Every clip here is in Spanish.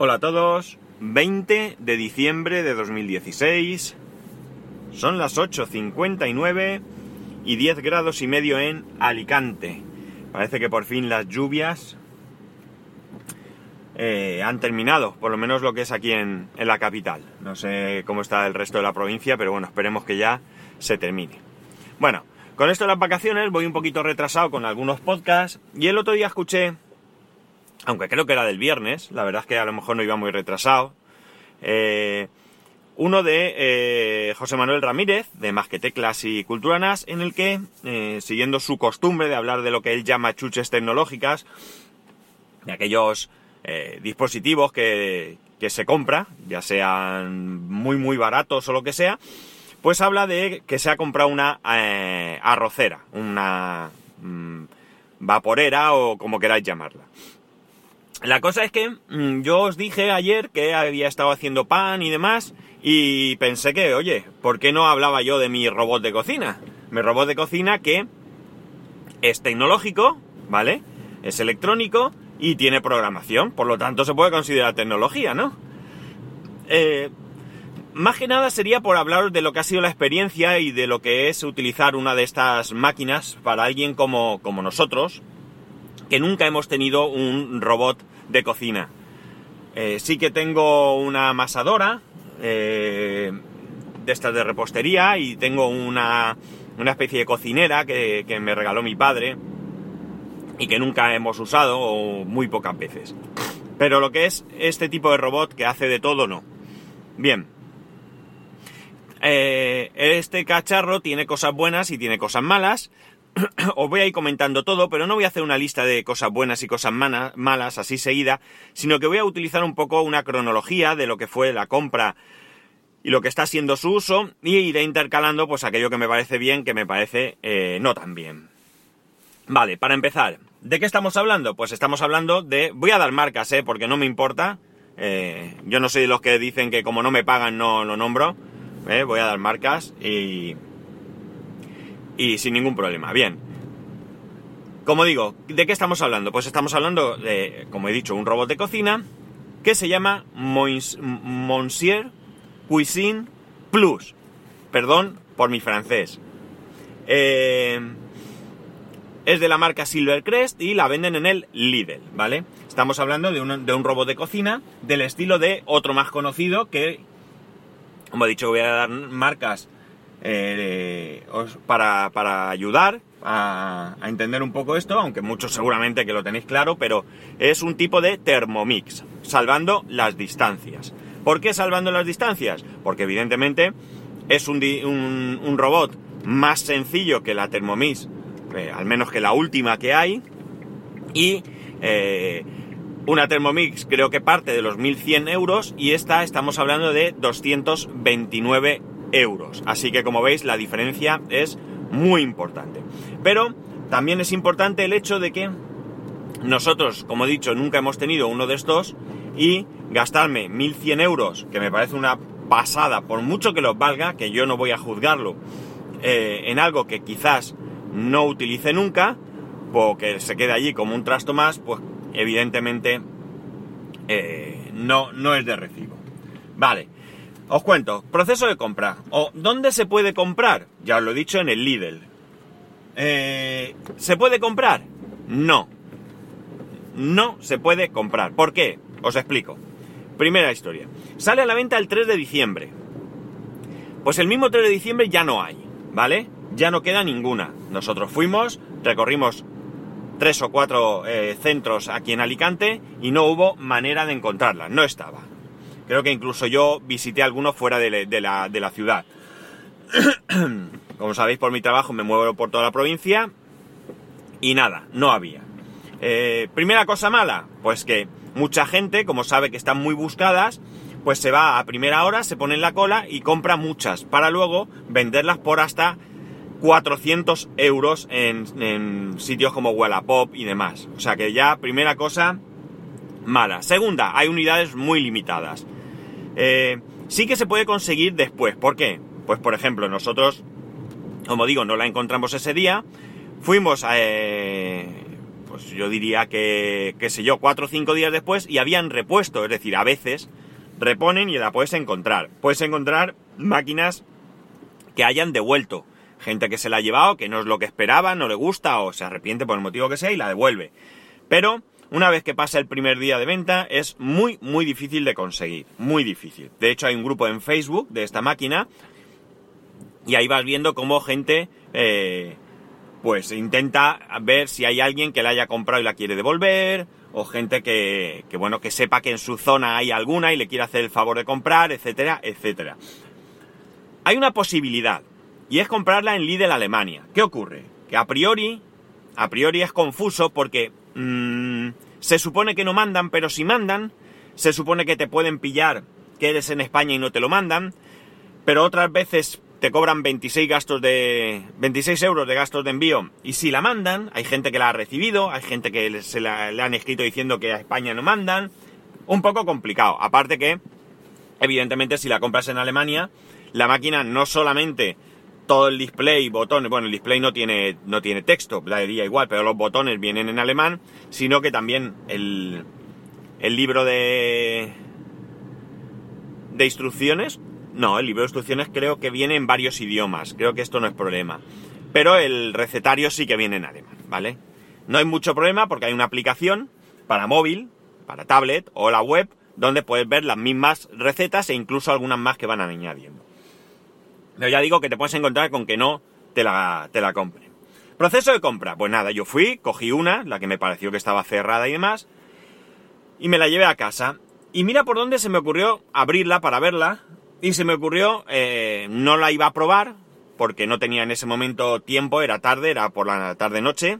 Hola a todos, 20 de diciembre de 2016, son las 8.59 y 10 grados y medio en Alicante. Parece que por fin las lluvias eh, han terminado, por lo menos lo que es aquí en, en la capital. No sé cómo está el resto de la provincia, pero bueno, esperemos que ya se termine. Bueno, con esto de las vacaciones voy un poquito retrasado con algunos podcasts y el otro día escuché aunque creo que era del viernes, la verdad es que a lo mejor no iba muy retrasado, eh, uno de eh, José Manuel Ramírez, de Más que Teclas y Culturanas, en el que, eh, siguiendo su costumbre de hablar de lo que él llama chuches tecnológicas, de aquellos dispositivos que, que se compra, ya sean muy muy baratos o lo que sea, pues habla de que se ha comprado una arrocera, una mm, vaporera o como queráis llamarla. La cosa es que mm, yo os dije ayer que había estado haciendo pan y demás y pensé que, oye, ¿por qué no hablaba yo de mi robot de cocina? Mi robot de cocina que es tecnológico, ¿vale? Es electrónico y tiene programación, por lo tanto se puede considerar tecnología, ¿no? Eh, más que nada sería por hablaros de lo que ha sido la experiencia y de lo que es utilizar una de estas máquinas para alguien como, como nosotros, que nunca hemos tenido un robot de cocina. Eh, sí que tengo una amasadora eh, de estas de repostería y tengo una, una especie de cocinera que, me regaló mi padre y que nunca hemos usado o muy pocas veces. Pero lo que es este tipo de robot que hace de todo, no. Bien. Eh, este cacharro tiene cosas buenas y tiene cosas malas. Os voy a ir comentando todo, pero no voy a hacer una lista de cosas buenas y cosas malas así seguida, sino que voy a utilizar un poco una cronología de lo que fue la compra y lo que está siendo su uso y iré intercalando pues aquello que me parece bien, que me parece eh, no tan bien. Vale, para empezar, ¿de qué estamos hablando? Pues estamos hablando de... Voy a dar marcas, ¿eh? Porque no me importa. Eh, yo no soy de los que dicen que como no me pagan no lo nombro. ¿eh? Voy a dar marcas y y sin ningún problema. Bien. Como digo, ¿de qué estamos hablando? Pues estamos hablando de, como he dicho, un robot de cocina que se llama Monsieur Cuisine Plus. Perdón por mi francés. Eh, es de la marca Silvercrest y la venden en el Lidl, ¿vale? Estamos hablando de un, de un robot de cocina del estilo de otro más conocido que, como he dicho, voy a dar marcas eh, para, para, ayudar a, entender un poco esto, aunque muchos seguramente que lo tenéis claro, pero es un tipo de Thermomix, salvando las distancias. ¿Por qué salvando las distancias? Porque evidentemente es un, un, un robot más sencillo que la Thermomix, eh, al menos que la última que hay, y eh, una Thermomix creo que parte de los 1100 euros y esta estamos hablando de 229 euros. Así que como veis la diferencia es muy importante. Pero también es importante el hecho de que nosotros, como he dicho, nunca hemos tenido uno de estos y gastarme 1100 euros, que me parece una pasada, por mucho que los valga, que yo no voy a juzgarlo, eh, en algo que quizás no utilice nunca, porque se quede allí como un trasto más, pues evidentemente eh, no, no es de recibo. Vale, os cuento, proceso de compra. ¿O dónde se puede comprar? Ya os lo he dicho en el Lidl. Eh, ¿Se puede comprar? No. No se puede comprar. ¿Por qué? Os explico. Primera historia. Sale a la venta el 3 de diciembre. Pues el mismo 3 de diciembre ya no hay, ¿vale? Ya no queda ninguna. Nosotros fuimos, recorrimos tres o cuatro eh, centros aquí en Alicante y no hubo manera de encontrarla. No estaba. Creo que incluso yo visité algunos fuera de, la, ciudad. Como sabéis, por mi trabajo me muevo por toda la provincia y nada, no había. Eh, primera cosa mala, pues que mucha gente, como sabe que están muy buscadas, pues se va a primera hora, se pone en la cola y compra muchas para luego venderlas por hasta 400 euros en, en sitios como Wallapop y demás. O sea que ya, primera cosa mala. Segunda, hay unidades muy limitadas. Eh, sí que se puede conseguir después. ¿Por qué? Pues por ejemplo, nosotros, como digo, no la encontramos ese día. Fuimos a, eh, pues yo diría que, qué sé yo, cuatro o cinco días después y habían repuesto, es decir, a veces reponen y la puedes encontrar. Puedes encontrar máquinas que hayan devuelto. Gente que se la ha llevado, que no es lo que esperaba, no le gusta o se arrepiente por el motivo que sea y la devuelve. Pero una vez que pasa el primer día de venta es muy, muy difícil de conseguir. Muy difícil. De hecho hay un grupo en Facebook de esta máquina y ahí vas viendo cómo gente eh, pues intenta ver si hay alguien que la haya comprado y la quiere devolver o gente que, que, bueno, que sepa que en su zona hay alguna y le quiere hacer el favor de comprar, etcétera, etcétera. Hay una posibilidad, y es comprarla en Lidl Alemania. ¿Qué ocurre? Que a priori, a priori es confuso porque mmm, se supone que no mandan, pero si mandan, se supone que te pueden pillar que eres en España y no te lo mandan, pero otras veces te cobran 26 gastos de 26 euros de gastos de envío y si la mandan, hay gente que la ha recibido, hay gente que se la, le han escrito diciendo que a España no mandan, un poco complicado. Aparte que, evidentemente, si la compras en Alemania, la máquina no solamente todo el display, botones, bueno, el display no tiene, no tiene texto, la diría igual, pero los botones vienen en alemán, sino que también el, el libro de, de instrucciones no, el libro de instrucciones creo que viene en varios idiomas, creo que esto no es problema. Pero el recetario sí que viene en alemán, ¿vale? No hay mucho problema porque hay una aplicación para móvil, para tablet o la web, donde puedes ver las mismas recetas e incluso algunas más que van añadiendo. Pero ya digo que te puedes encontrar con que no te la, te la compre. Proceso de compra. Pues nada, yo fui, cogí una, la que me pareció que estaba cerrada y demás, y me la llevé a casa. Y mira por dónde se me ocurrió abrirla para verla, y se me ocurrió, eh, no la iba a probar, porque no tenía en ese momento tiempo, era tarde, era por la tarde-noche.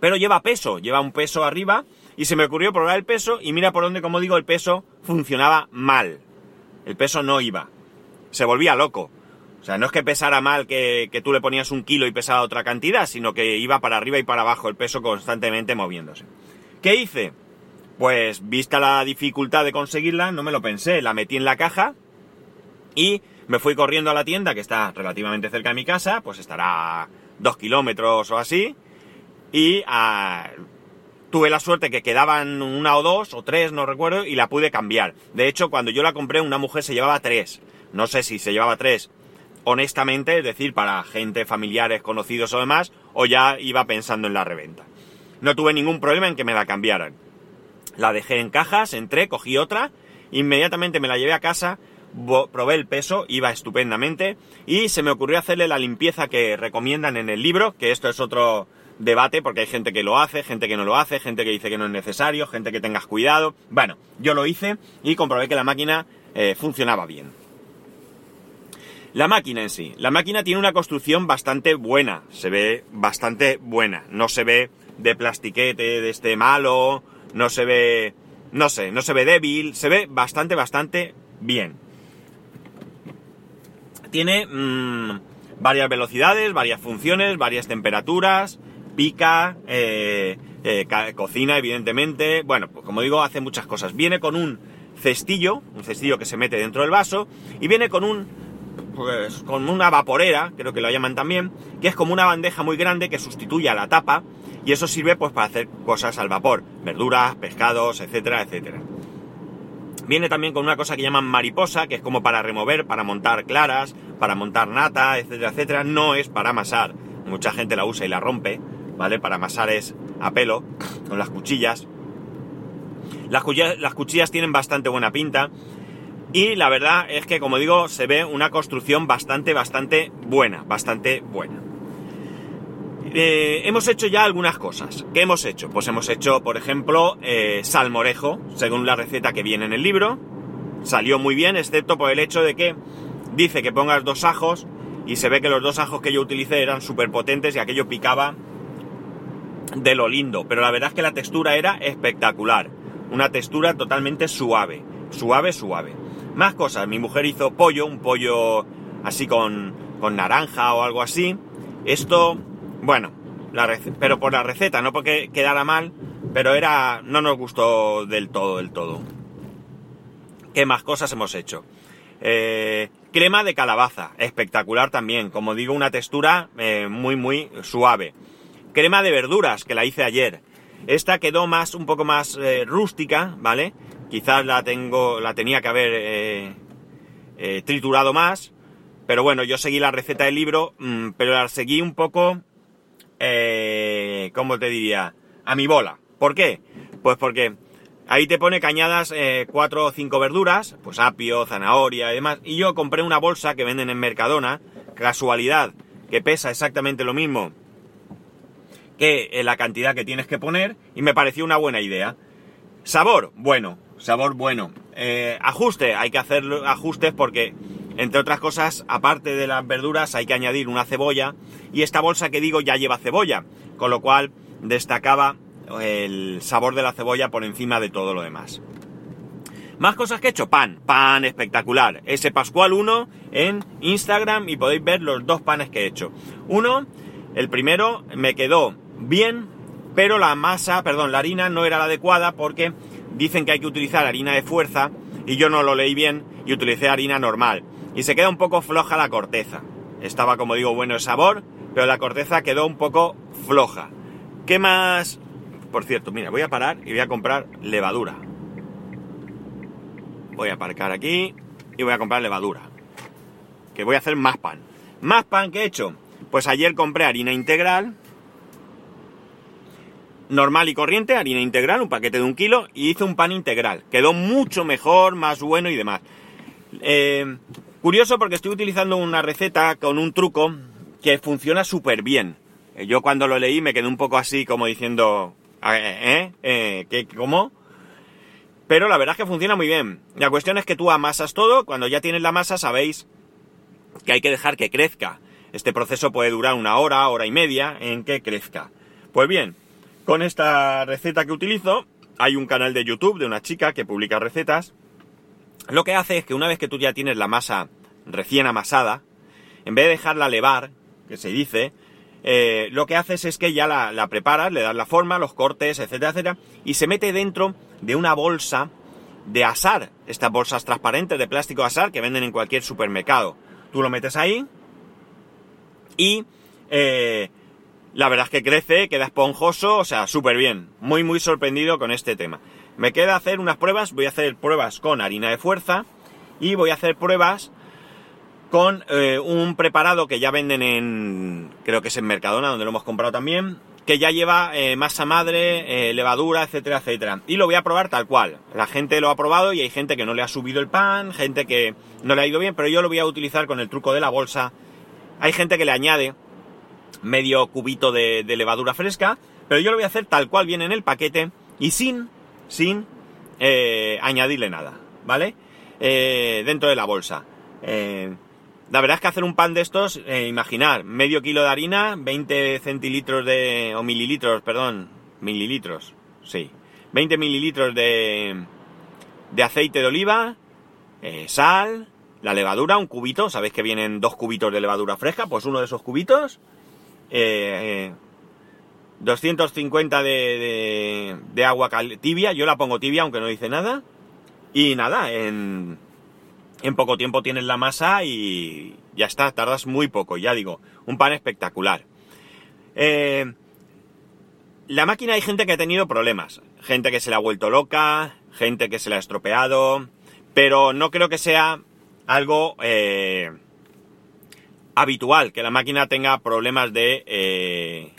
Pero lleva peso, lleva un peso arriba, y se me ocurrió probar el peso, y mira por dónde, como digo, el peso funcionaba mal. El peso no iba. Se volvía loco. O sea, no es que pesara mal que, que tú le ponías un kilo y pesaba otra cantidad, sino que iba para arriba y para abajo el peso constantemente moviéndose. ¿Qué hice? Pues vista la dificultad de conseguirla, no me lo pensé, la metí en la caja, y me fui corriendo a la tienda, que está relativamente cerca de mi casa, pues estará dos kilómetros o así. Y ah, tuve la suerte que quedaban una o dos o tres, no recuerdo, y la pude cambiar. De hecho, cuando yo la compré, una mujer se llevaba tres. No sé si se llevaba tres honestamente, es decir, para gente, familiares, conocidos o demás, o ya iba pensando en la reventa. No tuve ningún problema en que me la cambiaran. La dejé en cajas, entré, cogí otra, inmediatamente me la llevé a casa, probé el peso, iba estupendamente y se me ocurrió hacerle la limpieza que recomiendan en el libro, que esto es otro debate porque hay gente que lo hace, gente que no lo hace, gente que dice que no es necesario, gente que tengas cuidado. Bueno, yo lo hice y comprobé que la máquina eh, funcionaba bien. La máquina en sí. La máquina tiene una construcción bastante buena, se ve bastante buena. No se ve de plastiquete, de este malo, no se ve, no sé, no se ve débil, se ve bastante, bastante bien. Tiene mmm, varias velocidades, varias funciones, varias temperaturas, pica, eh, eh, cocina evidentemente. Bueno, pues como digo, hace muchas cosas. Viene con un cestillo, un cestillo que se mete dentro del vaso, y viene con un con una vaporera, creo que lo llaman también, que es como una bandeja muy grande que sustituye a la tapa, y eso sirve pues para hacer cosas al vapor, verduras, pescados, etcétera, etcétera. Viene también con una cosa que llaman mariposa, que es como para remover, para montar claras, para montar nata, etcétera, etcétera. No es para amasar. Mucha gente la usa y la rompe, ¿vale? Para amasar es a pelo, con las cuchillas. Las cuchillas, las cuchillas tienen bastante buena pinta. Y la verdad es que, como digo, se ve una construcción bastante, bastante buena, bastante buena. Eh, hemos hecho ya algunas cosas. ¿Qué hemos hecho? Pues hemos hecho, por ejemplo, eh, salmorejo, según la receta que viene en el libro. Salió muy bien, excepto por el hecho de que dice que pongas dos ajos y se ve que los dos ajos que yo utilicé eran súper potentes y aquello picaba de lo lindo. Pero la verdad es que la textura era espectacular. Una textura totalmente suave. Suave, suave. Más cosas. Mi mujer hizo pollo, un pollo así con, con naranja o algo así. Esto bueno, pero por la receta, no porque quedara mal, pero era. no nos gustó del todo, del todo. ¿Qué más cosas hemos hecho? Eh, crema de calabaza, espectacular también. Como digo, una textura eh, muy, muy suave. crema de verduras, que la hice ayer. Esta quedó más, un poco más eh, rústica, ¿vale? Quizás la tengo, la tenía que haber eh, eh, triturado más. Pero bueno, yo seguí la receta del libro, mm, pero la seguí un poco, eh, ¿cómo te diría? A mi bola. ¿Por qué? Pues porque ahí te pone cañadas cuatro o cinco verduras, pues apio, zanahoria y demás. Y yo compré una bolsa que venden en Mercadona, casualidad, que pesa exactamente lo mismo que la cantidad que tienes que poner, y me pareció una buena idea. Sabor, bueno, sabor bueno. Eh, ajuste, hay que hacer ajustes porque, entre otras cosas, aparte de las verduras, hay que añadir una cebolla. Y esta bolsa que digo ya lleva cebolla, con lo cual destacaba el sabor de la cebolla por encima de todo lo demás. Más cosas que he hecho, pan, pan espectacular. Ese Pascual 1 en Instagram y podéis ver los dos panes que he hecho. Uno, el primero me quedó bien, pero la masa, perdón, la harina no era la adecuada porque dicen que hay que utilizar harina de fuerza y yo no lo leí bien y utilicé harina normal. Y se queda un poco floja la corteza. Estaba, como digo, bueno el sabor, pero la corteza quedó un poco floja. ¿Qué más? Por cierto, mira, voy a parar y voy a comprar levadura. Voy a aparcar aquí y voy a comprar levadura. Que voy a hacer más pan. Más pan que he hecho. Pues ayer compré harina integral, normal y corriente, harina integral, un paquete de un kilo, y hice un pan integral. Quedó mucho mejor, más bueno y demás. Eh, curioso porque estoy utilizando una receta con un truco que funciona súper bien. Eh, yo cuando lo leí me quedé un poco así como diciendo, ¿eh? ¿Eh? ¿Qué, ¿Cómo? Pero la verdad es que funciona muy bien. La cuestión es que tú amasas todo, cuando ya tienes la masa sabéis que hay que dejar que crezca. Este proceso puede durar una hora, hora y media en que crezca. Pues bien, con esta receta que utilizo, hay un canal de YouTube de una chica que publica recetas. Lo que hace es que una vez que tú ya tienes la masa recién amasada, en vez de dejarla levar, que se dice, eh, lo que haces es que ya la, preparas, le das la forma, los cortes, etcétera, etcétera, y se mete dentro de una bolsa de asar, estas bolsas transparentes de plástico asar que venden en cualquier supermercado. Tú lo metes ahí y eh, la verdad es que crece, queda esponjoso, o sea, súper bien. Muy, muy sorprendido con este tema. Me queda hacer unas pruebas, voy a hacer pruebas con harina de fuerza y voy a hacer pruebas con eh, un preparado que ya venden en, creo que es en Mercadona, donde lo hemos comprado también, que ya lleva eh, masa madre, eh, levadura, etcétera, etcétera. Y lo voy a probar tal cual. La gente lo ha probado y hay gente que no le ha subido el pan, gente que no le ha ido bien, pero yo lo voy a utilizar con el truco de la bolsa. Hay gente que le añade medio cubito de, levadura fresca, pero yo lo voy a hacer tal cual viene en el paquete y sin, sin eh, añadirle nada, ¿vale? Eh, dentro de la bolsa. Eh, la verdad es que hacer un pan de estos, imaginar, medio kilo de harina, 20 centilitros de, o mililitros, perdón, mililitros, sí, 20 mililitros de, de aceite de oliva, sal, la levadura, un cubito, sabéis que vienen dos cubitos de levadura fresca, pues uno de esos cubitos, 250 eh, de, de, agua tibia, yo la pongo tibia aunque no dice nada. Y nada, en, poco tiempo tienes la masa y ya está, tardas muy poco, ya digo, un pan espectacular. Eh, la máquina hay gente que ha tenido problemas, gente que se le ha vuelto loca, gente que se le ha estropeado, pero no creo que sea algo... Eh, habitual que la máquina tenga problemas de... Eh,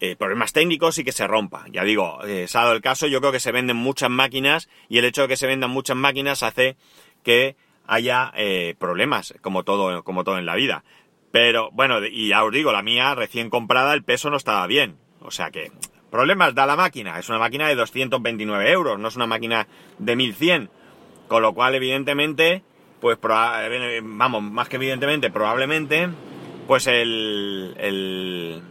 eh, problemas técnicos y que se rompa. Ya digo, eh, se ha dado el caso, yo creo que se venden muchas máquinas y el hecho de que se vendan muchas máquinas hace que haya problemas, como todo, como todo en la vida. Pero bueno, y ya os digo, la mía recién comprada el peso no estaba bien. O sea que, problemas da la máquina. Es una máquina de 229 euros, no es una máquina de 1100. Con lo cual, evidentemente, pues eh, vamos, más que evidentemente, probablemente, pues el, el,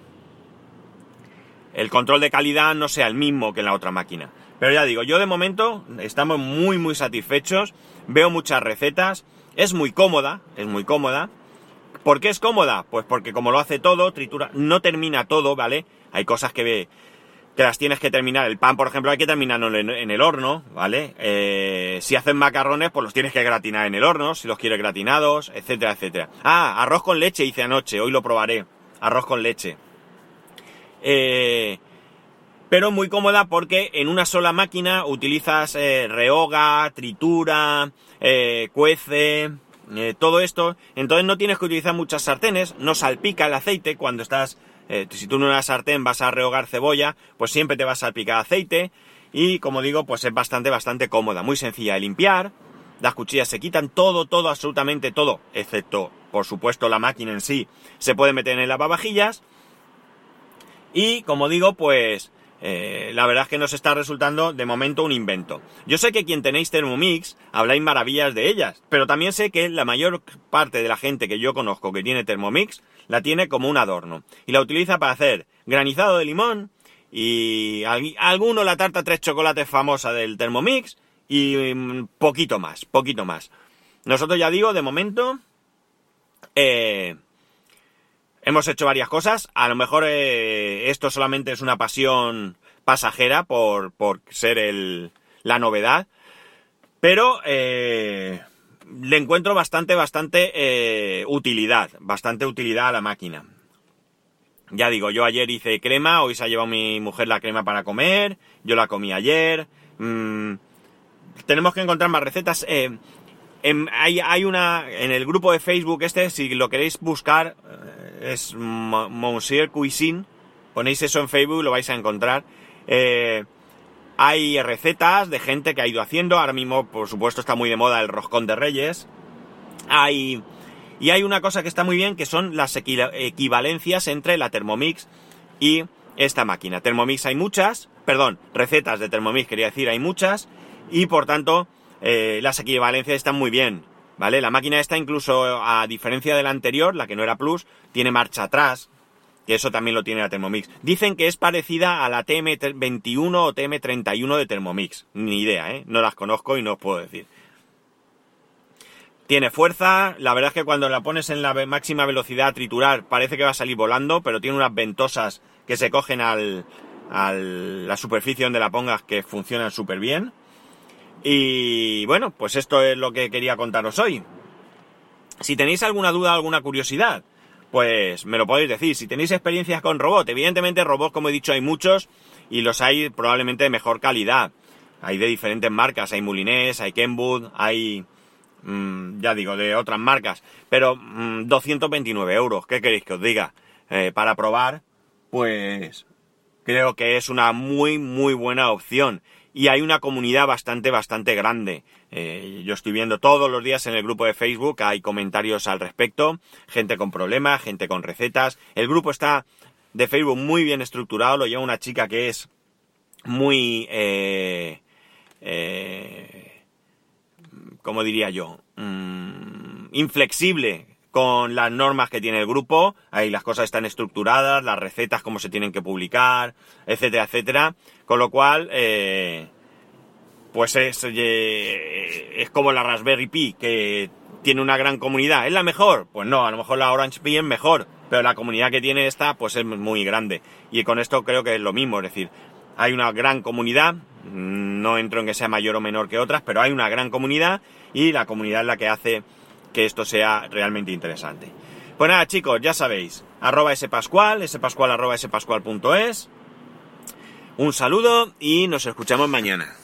el control de calidad no sea el mismo que en la otra máquina. Pero ya digo, yo de momento estamos muy muy satisfechos, veo muchas recetas, es muy cómoda, es muy cómoda. ¿Por qué es cómoda? Pues porque como lo hace todo, tritura, no termina todo, ¿vale? Hay cosas que ve, que las tienes que terminar. El pan, por ejemplo, hay que terminarlo en, el horno, ¿vale? Eh, si hacen macarrones, pues los tienes que gratinar en el horno, si los quieres gratinados, etcétera, etcétera. Ah, arroz con leche hice anoche, hoy lo probaré. Arroz con leche. eh, pero muy cómoda porque en una sola máquina utilizas eh, rehoga, tritura, eh, cuece, eh, todo esto, entonces no tienes que utilizar muchas sartenes, no salpica el aceite cuando estás, si tú en una sartén vas a rehogar cebolla, pues siempre te va a salpicar aceite y como digo, pues es bastante, bastante cómoda, muy sencilla de limpiar, las cuchillas se quitan, todo, todo, absolutamente todo, excepto, por supuesto, la máquina en sí, se puede meter en el lavavajillas. Y como digo, pues eh, la verdad es que nos está resultando de momento un invento. Yo sé que quien tenéis Thermomix habláis maravillas de ellas, pero también sé que la mayor parte de la gente que yo conozco que tiene Thermomix la tiene como un adorno y la utiliza para hacer granizado de limón y alguno la tarta tres chocolates famosa del Thermomix y mm, poquito más, poquito más. Nosotros ya digo, de momento, eh, Hemos hecho varias cosas. A lo mejor eh, esto solamente es una pasión pasajera por, ser el, la novedad. Pero eh, le encuentro bastante, bastante eh, utilidad. Bastante utilidad a la máquina. Ya digo, yo ayer hice crema, hoy se ha llevado mi mujer la crema para comer, yo la comí ayer. Mm, tenemos que encontrar más recetas. hay, hay, una en el grupo de Facebook este, si lo queréis buscar, es Monsieur Cuisine, ponéis eso en Facebook y lo vais a encontrar. Eh, hay recetas de gente que ha ido haciendo, ahora mismo por supuesto está muy de moda el roscón de reyes. Hay, y hay una cosa que está muy bien que son las equivalencias entre la Thermomix y esta máquina. Thermomix hay muchas, perdón, recetas de Thermomix quería decir hay muchas y por tanto eh, las equivalencias están muy bien. ¿Vale? La máquina esta incluso, a diferencia de la anterior, la que no era Plus, tiene marcha atrás, que eso también lo tiene la Thermomix. Dicen que es parecida a la TM21 o TM31 de Thermomix. Ni idea, ¿eh? No las conozco y no os puedo decir. Tiene fuerza, la verdad es que cuando la pones en la máxima velocidad a triturar parece que va a salir volando, pero tiene unas ventosas que se cogen al, a la superficie donde la pongas que funcionan súper bien. Y bueno, pues esto es lo que quería contaros hoy. Si tenéis alguna duda, alguna curiosidad, pues me lo podéis decir. Si tenéis experiencias con robot, evidentemente robots, como he dicho, hay muchos y los hay probablemente de mejor calidad. Hay de diferentes marcas, hay Mulinés, hay Kenwood, hay, mm, ya digo, de otras marcas. Pero 229 mm, euros, ¿qué queréis que os diga? Eh, para probar, pues creo que es una muy, muy buena opción y hay una comunidad bastante, bastante grande. Eh, yo estoy viendo todos los días en el grupo de Facebook, hay comentarios al respecto, gente con problemas, gente con recetas. El grupo está de Facebook muy bien estructurado, lo lleva una chica que es muy... Eh, eh, ¿Cómo diría yo? Mm, inflexible con las normas que tiene el grupo, ahí las cosas están estructuradas, las recetas cómo se tienen que publicar, etcétera, etcétera, con lo cual, eh, pues es, eh, es como la Raspberry Pi, que tiene una gran comunidad, ¿es la mejor? Pues no, a lo mejor la Orange Pi es mejor, pero la comunidad que tiene esta, pues es muy grande, y con esto creo que es lo mismo, es decir, hay una gran comunidad, no entro en que sea mayor o menor que otras, pero hay una gran comunidad, y la comunidad es la que hace que esto sea realmente interesante. Pues nada, chicos, ya sabéis, arroba spascual, spascual arroba spascual.es. Un saludo y nos escuchamos mañana.